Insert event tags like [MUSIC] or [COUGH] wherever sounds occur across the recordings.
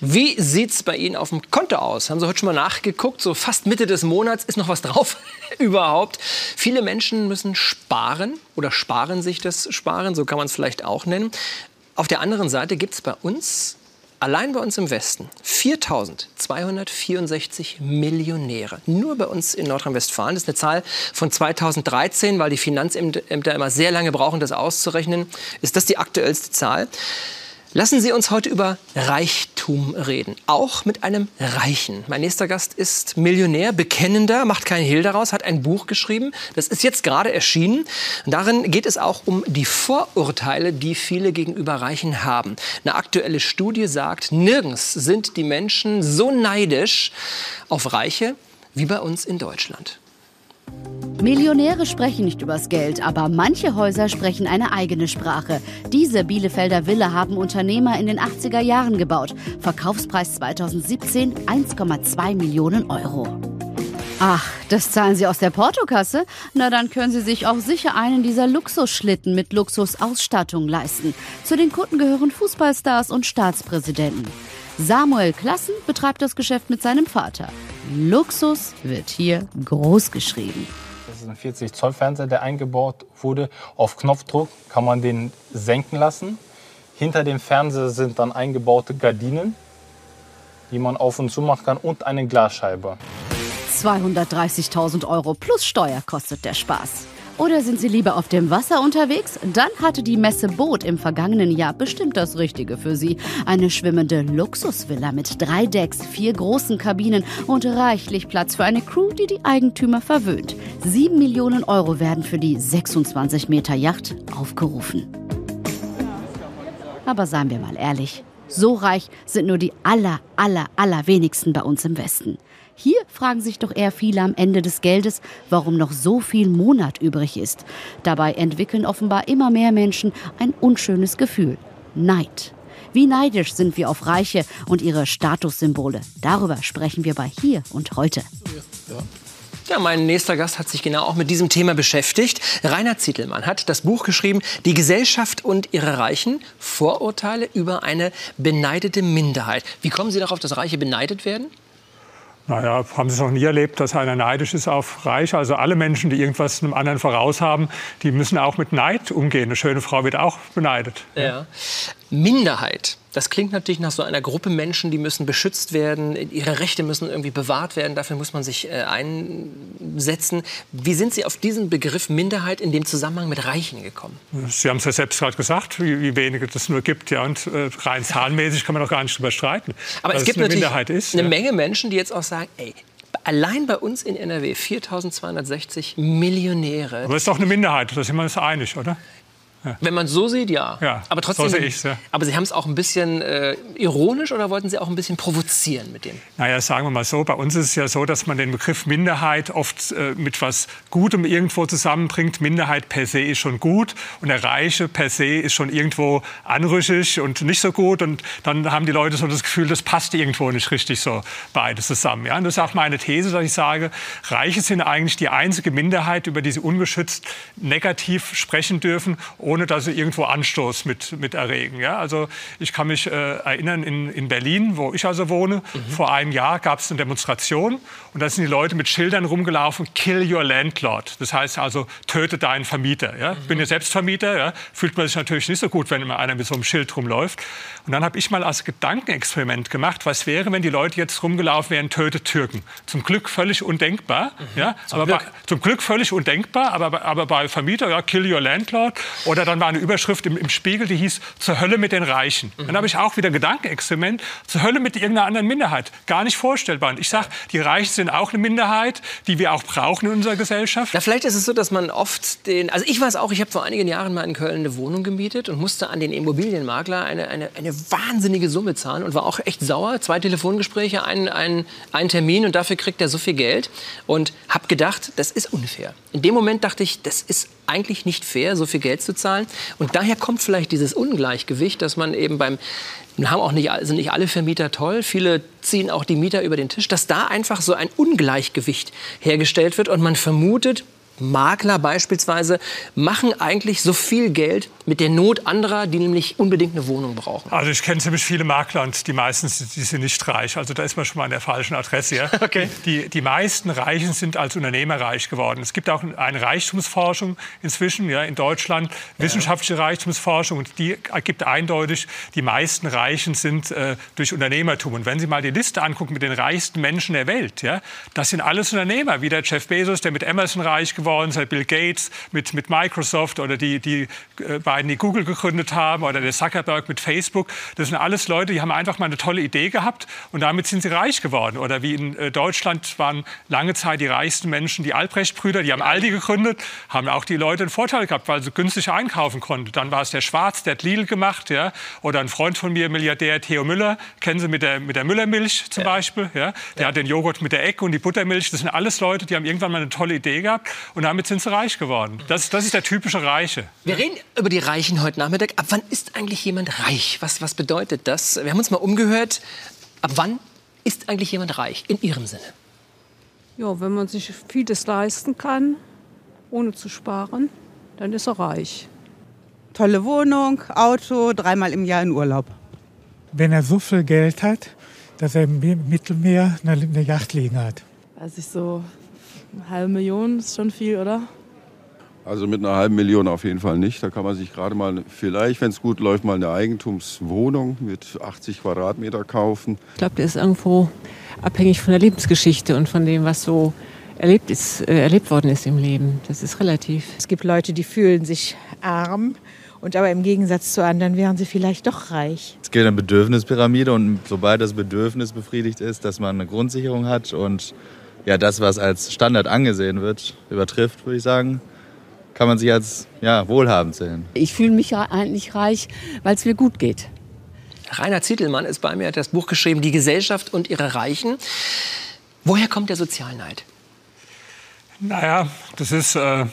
Wie sieht es bei Ihnen auf dem Konto aus? Haben Sie heute schon mal nachgeguckt? So fast Mitte des Monats ist noch was drauf [LAUGHS] überhaupt. Viele Menschen müssen sparen oder sparen sich das Sparen, so kann man es vielleicht auch nennen. Auf der anderen Seite gibt es bei uns Allein bei uns im Westen 4.264 Millionäre. Nur bei uns in Nordrhein-Westfalen. Das ist eine Zahl von 2013, weil die Finanzämter immer sehr lange brauchen, das auszurechnen. Ist das die aktuellste Zahl? Lassen Sie uns heute über Reichtum reden, auch mit einem Reichen. Mein nächster Gast ist Millionär, Bekennender, macht keinen Hehl daraus, hat ein Buch geschrieben. Das ist jetzt gerade erschienen. Darin geht es auch um die Vorurteile, die viele gegenüber Reichen haben. Eine aktuelle Studie sagt, nirgends sind die Menschen so neidisch auf Reiche wie bei uns in Deutschland. Millionäre sprechen nicht übers Geld, aber manche Häuser sprechen eine eigene Sprache. Diese Bielefelder Villa haben Unternehmer in den 80er Jahren gebaut. Verkaufspreis 2017 1,2 Millionen Euro. Ach, das zahlen Sie aus der Portokasse? Na, dann können Sie sich auch sicher einen dieser Luxusschlitten mit Luxusausstattung leisten. Zu den Kunden gehören Fußballstars und Staatspräsidenten. Samuel Klassen betreibt das Geschäft mit seinem Vater. Luxus wird hier groß geschrieben. Das ist ein 40 Zoll Fernseher, der eingebaut wurde. Auf Knopfdruck kann man den senken lassen. Hinter dem Fernseher sind dann eingebaute Gardinen, die man auf und zu machen kann und eine Glasscheibe. 230.000 Euro plus Steuer kostet der Spaß. Oder sind Sie lieber auf dem Wasser unterwegs? Dann hatte die Messe Boot im vergangenen Jahr bestimmt das Richtige für Sie. Eine schwimmende Luxusvilla mit drei Decks, vier großen Kabinen und reichlich Platz für eine Crew, die die Eigentümer verwöhnt. Sieben Millionen Euro werden für die 26 Meter Yacht aufgerufen. Aber seien wir mal ehrlich, so reich sind nur die aller, aller, aller wenigsten bei uns im Westen. Hier fragen sich doch eher viele am Ende des Geldes, warum noch so viel Monat übrig ist. Dabei entwickeln offenbar immer mehr Menschen ein unschönes Gefühl. Neid. Wie neidisch sind wir auf Reiche und ihre Statussymbole? Darüber sprechen wir bei Hier und Heute. Ja, mein nächster Gast hat sich genau auch mit diesem Thema beschäftigt. Rainer Zietelmann hat das Buch geschrieben, Die Gesellschaft und ihre Reichen, Vorurteile über eine beneidete Minderheit. Wie kommen Sie darauf, dass Reiche beneidet werden? Naja, haben Sie es noch nie erlebt, dass einer neidisch ist auf Reich? Also alle Menschen, die irgendwas einem anderen voraus haben, die müssen auch mit Neid umgehen. Eine schöne Frau wird auch beneidet. Ja. Minderheit. Das klingt natürlich nach so einer Gruppe Menschen, die müssen beschützt werden, ihre Rechte müssen irgendwie bewahrt werden, dafür muss man sich äh, einsetzen. Wie sind Sie auf diesen Begriff Minderheit in dem Zusammenhang mit Reichen gekommen? Sie haben es ja selbst gerade gesagt, wie, wie wenige das nur gibt. Ja, und äh, rein zahlenmäßig kann man doch gar nicht drüber streiten. Aber es gibt eine natürlich ist, eine ja. Menge Menschen, die jetzt auch sagen, ey, allein bei uns in NRW 4.260 Millionäre. Aber das ist doch eine Minderheit, da sind wir uns einig, oder? Wenn man so sieht, ja. ja aber trotzdem. So ja. Aber Sie haben es auch ein bisschen äh, ironisch oder wollten Sie auch ein bisschen provozieren mit dem? Naja, sagen wir mal so. Bei uns ist es ja so, dass man den Begriff Minderheit oft äh, mit was Gutem irgendwo zusammenbringt. Minderheit per se ist schon gut und der Reiche per se ist schon irgendwo anrüchig und nicht so gut. Und dann haben die Leute so das Gefühl, das passt irgendwo nicht richtig so beides zusammen. Ja? Und das ist auch meine These, dass ich sage, Reiche sind eigentlich die einzige Minderheit, über die sie ungeschützt negativ sprechen dürfen ohne dass sie irgendwo Anstoß mit, mit erregen. Ja? Also ich kann mich äh, erinnern, in, in Berlin, wo ich also wohne, mhm. vor einem Jahr gab es eine Demonstration und da sind die Leute mit Schildern rumgelaufen, kill your landlord. Das heißt also, töte deinen Vermieter. Ja? Ich bin ja selbst Vermieter, ja? fühlt man sich natürlich nicht so gut, wenn immer einer mit so einem Schild rumläuft. Und dann habe ich mal als Gedankenexperiment gemacht, was wäre, wenn die Leute jetzt rumgelaufen wären, tötet Türken. Zum Glück völlig undenkbar. Mhm. Ja? Zum, aber Glück. Bei, zum Glück völlig undenkbar, aber, aber bei Vermieter, ja, kill your landlord. Oder oder dann war eine Überschrift im, im Spiegel, die hieß Zur Hölle mit den Reichen. Mhm. Dann habe ich auch wieder Gedankenexperiment. Zur Hölle mit irgendeiner anderen Minderheit. Gar nicht vorstellbar. Und ich sage, die Reichen sind auch eine Minderheit, die wir auch brauchen in unserer Gesellschaft. Ja, vielleicht ist es so, dass man oft den. Also ich weiß auch, ich habe vor einigen Jahren mal in Köln eine Wohnung gemietet und musste an den Immobilienmakler eine, eine, eine wahnsinnige Summe zahlen und war auch echt sauer. Zwei Telefongespräche, einen, einen, einen Termin und dafür kriegt er so viel Geld. Und habe gedacht, das ist unfair. In dem Moment dachte ich, das ist eigentlich nicht fair, so viel Geld zu zahlen. Und daher kommt vielleicht dieses Ungleichgewicht, dass man eben beim haben auch nicht, sind nicht alle Vermieter toll, viele ziehen auch die Mieter über den Tisch, dass da einfach so ein Ungleichgewicht hergestellt wird und man vermutet, Makler beispielsweise machen eigentlich so viel Geld mit der Not anderer, die nämlich unbedingt eine Wohnung brauchen? Also ich kenne ziemlich viele Makler und die meisten die sind nicht reich. Also da ist man schon mal an der falschen Adresse. Ja? [LAUGHS] Okay. Die, die meisten Reichen sind als Unternehmer reich geworden. Es gibt auch eine Reichtumsforschung inzwischen ja, in Deutschland, wissenschaftliche Reichtumsforschung und die ergibt eindeutig, die meisten Reichen sind äh, durch Unternehmertum. Und wenn Sie mal die Liste angucken mit den reichsten Menschen der Welt, ja, das sind alles Unternehmer, wie der Jeff Bezos, der mit Amazon reich geworden ist, Bill Gates mit, mit Microsoft oder die, die äh, beiden, die Google gegründet haben oder der Zuckerberg mit Facebook. Das sind alles Leute, die haben einfach mal eine tolle Idee gehabt und damit sind sie reich geworden. Oder wie in äh, Deutschland waren lange Zeit die reichsten Menschen die Albrecht-Brüder, die haben Aldi gegründet, haben auch die Leute einen Vorteil gehabt, weil sie günstig einkaufen konnten. Dann war es der Schwarz, der hat Lidl gemacht, ja, oder ein Freund von mir, Milliardär Theo Müller, kennen Sie mit der, mit der Müllermilch zum ja. Beispiel, ja, der ja. hat den Joghurt mit der Eck und die Buttermilch. Das sind alles Leute, die haben irgendwann mal eine tolle Idee gehabt und damit sind sie reich geworden. Das, das ist der typische Reiche. Wir reden über die Reichen heute Nachmittag. Ab wann ist eigentlich jemand reich? Was, was bedeutet das? Wir haben uns mal umgehört. Ab wann ist eigentlich jemand reich in Ihrem Sinne? Ja, wenn man sich vieles leisten kann, ohne zu sparen, dann ist er reich. Tolle Wohnung, Auto, dreimal im Jahr in Urlaub. Wenn er so viel Geld hat, dass er im Mittelmeer eine Yacht liegen hat. Weiß ich so, eine halbe Million ist schon viel, oder? Also mit einer halben Million auf jeden Fall nicht. Da kann man sich gerade mal, vielleicht, wenn es gut läuft, mal eine Eigentumswohnung mit 80 Quadratmeter kaufen. Ich glaube, der ist irgendwo abhängig von der Lebensgeschichte und von dem, was so erlebt, ist, äh, erlebt worden ist im Leben. Das ist relativ. Es gibt Leute, die fühlen sich arm. Und aber im Gegensatz zu anderen wären sie vielleicht doch reich. Es geht eine Bedürfnispyramide und sobald das Bedürfnis befriedigt ist, dass man eine Grundsicherung hat und ja, das, was als Standard angesehen wird, übertrifft, würde ich sagen, kann man sich als ja, wohlhabend sehen. Ich fühle mich eigentlich reich, weil es mir gut geht. Rainer Zietelmann ist bei mir, hat das Buch geschrieben, Die Gesellschaft und ihre Reichen. Woher kommt der Sozialneid? Naja, das ist äh,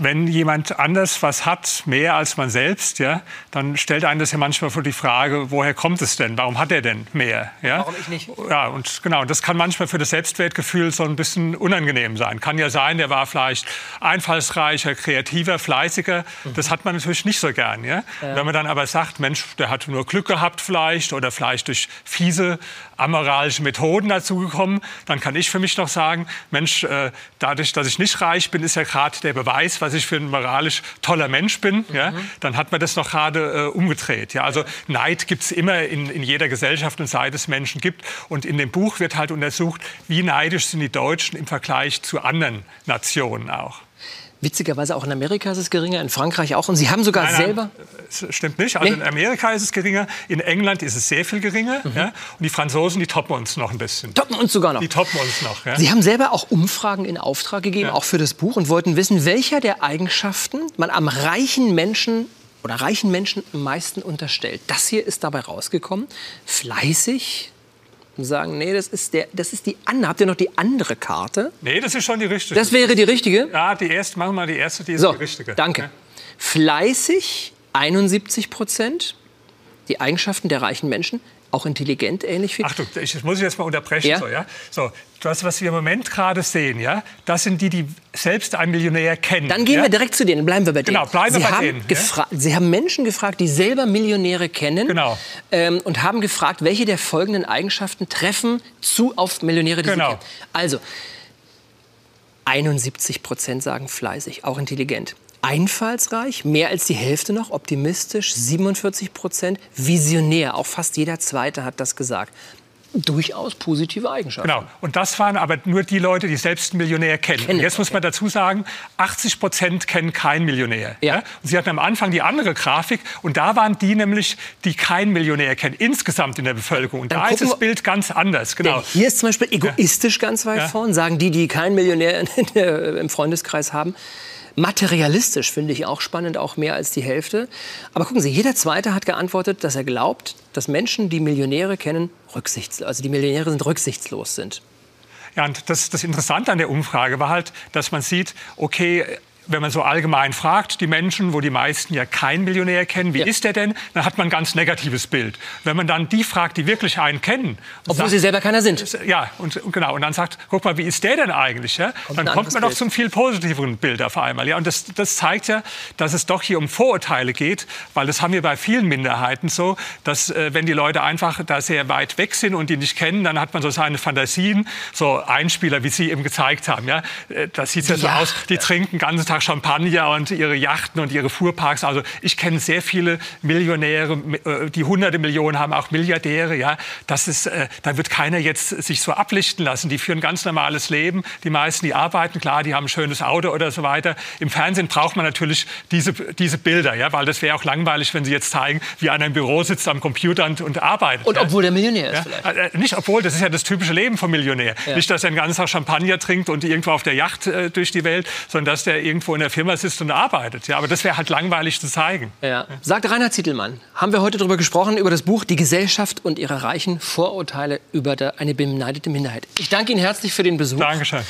wenn jemand anders was hat, mehr als man selbst, ja, dann stellt einen das ja manchmal vor die Frage, woher kommt es denn? Warum hat er denn mehr? Ja? Warum ich nicht? Ja, und genau, das kann manchmal für das Selbstwertgefühl so ein bisschen unangenehm sein. Kann ja sein, der war vielleicht einfallsreicher, kreativer, fleißiger. Mhm. Das hat man natürlich nicht so gern. Ja? ja? Wenn man dann aber sagt, Mensch, der hat nur Glück gehabt vielleicht oder vielleicht durch fiese amoralische Methoden dazugekommen, dann kann ich für mich noch sagen, Mensch, äh, dadurch, dass ich nicht reich bin, ist ja gerade der Beweis, was ich für ein moralisch toller Mensch bin. Mhm. Ja, dann hat man das noch gerade äh, umgedreht. Ja, also Neid gibt es immer in, in jeder Gesellschaft und seit es Menschen gibt. Und in dem Buch wird halt untersucht, wie neidisch sind die Deutschen im Vergleich zu anderen Nationen auch. Witzigerweise auch in Amerika ist es geringer, in Frankreich auch. Und Sie haben sogar nein, selber. Nein, stimmt nicht. Also nee. in Amerika ist es geringer, in England ist es sehr viel geringer. Mhm. Ja? Und die Franzosen, die toppen uns noch ein bisschen. Toppen uns sogar noch. Die toppen uns noch. Ja? Sie haben selber auch Umfragen in Auftrag gegeben, ja. auch für das Buch, und wollten wissen, welcher der Eigenschaften man am reichen Menschen oder reichen Menschen am meisten unterstellt. Das hier ist dabei rausgekommen. Fleißig, und sagen, nee, das ist, der, das ist die andere. Habt ihr noch die andere Karte? Nee, das ist schon die richtige. Das wäre die richtige? Ja, die erste, machen wir mal die erste, die ist so, die richtige. Danke. Ja. Fleißig, 71 Prozent. Die Eigenschaften der reichen Menschen auch intelligent, ähnlich wie. Achtung, ich muss ich jetzt mal unterbrechen. Ja? So, ja? so, das, was wir im Moment gerade sehen, ja, das sind die, die selbst einen Millionär kennen. Dann gehen ja? wir direkt zu denen, bleiben wir bei denen. Genau, bleiben Sie wir bei haben denen. Sie haben Menschen gefragt, die selber Millionäre kennen. Genau. Ähm, und haben gefragt, welche der folgenden Eigenschaften treffen zu auf Millionäre, die genau. sie kennen. Also, 71 Prozent sagen fleißig, auch intelligent einfallsreich, mehr als die Hälfte noch, optimistisch, 47 Prozent, visionär, auch fast jeder Zweite hat das gesagt. Durchaus positive Eigenschaften. Genau. Und das waren aber nur die Leute, die selbst einen Millionär kennen. kennen. Jetzt muss man dazu sagen, 80 Prozent kennen keinen Millionär. Ja. Und Sie hatten am Anfang die andere Grafik und da waren die nämlich, die keinen Millionär kennen, insgesamt in der Bevölkerung. Und da ist das Bild ganz anders. Genau. Hier ist zum Beispiel egoistisch ja. ganz weit ja. vorn, sagen die, die keinen Millionär [LAUGHS] im Freundeskreis haben. Materialistisch finde ich auch spannend, auch mehr als die Hälfte. Aber gucken Sie, jeder Zweite hat geantwortet, dass er glaubt, dass Menschen, die Millionäre kennen, rücksichtslos, also die Millionäre sind rücksichtslos sind. Ja, und das, das Interessante an der Umfrage war halt, dass man sieht, okay, wenn man so allgemein fragt, die Menschen, wo die meisten ja keinen Millionär kennen, wie ja. ist der denn, dann hat man ein ganz negatives Bild. Wenn man dann die fragt, die wirklich einen kennen, obwohl sagt, sie selber keiner sind, ja und, genau und dann sagt, guck mal, wie ist der denn eigentlich? Ja? Kommt dann kommt man doch zum viel positiveren Bild auf einmal. Ja, und das, das zeigt ja, dass es doch hier um Vorurteile geht, weil das haben wir bei vielen Minderheiten so, dass äh, wenn die Leute einfach da sehr weit weg sind und die nicht kennen, dann hat man so seine Fantasien, so Einspieler, wie Sie eben gezeigt haben. Ja, äh, das sieht ja so aus, die trinken ganzen Tag Champagner und ihre Yachten und ihre Fuhrparks. Also ich kenne sehr viele Millionäre, äh, die hunderte Millionen haben, auch Milliardäre. Ja, das ist, äh, da wird keiner jetzt sich so ablichten lassen. Die führen ein ganz normales Leben. Die meisten, die arbeiten, klar, die haben ein schönes Auto oder so weiter. Im Fernsehen braucht man natürlich diese, diese Bilder, ja, weil das wäre auch langweilig, wenn Sie jetzt zeigen, wie einer im Büro sitzt am Computer und, und arbeitet. Und ja. obwohl der Millionär ist ja. Äh, nicht obwohl, das ist ja das typische Leben vom Millionär. Ja. Nicht, dass er den ganzen Tag Champagner trinkt und irgendwo auf der Yacht äh, durch die Welt, sondern dass der irgendwo in der Firma sitzt und arbeitet. Ja, aber das wäre halt langweilig zu zeigen. Ja. Sagt Rainer Zietelmann, haben wir heute darüber gesprochen, über das Buch Die Gesellschaft und ihre reichen Vorurteile über eine beneidete Minderheit. Ich danke Ihnen herzlich für den Besuch. Dankeschön.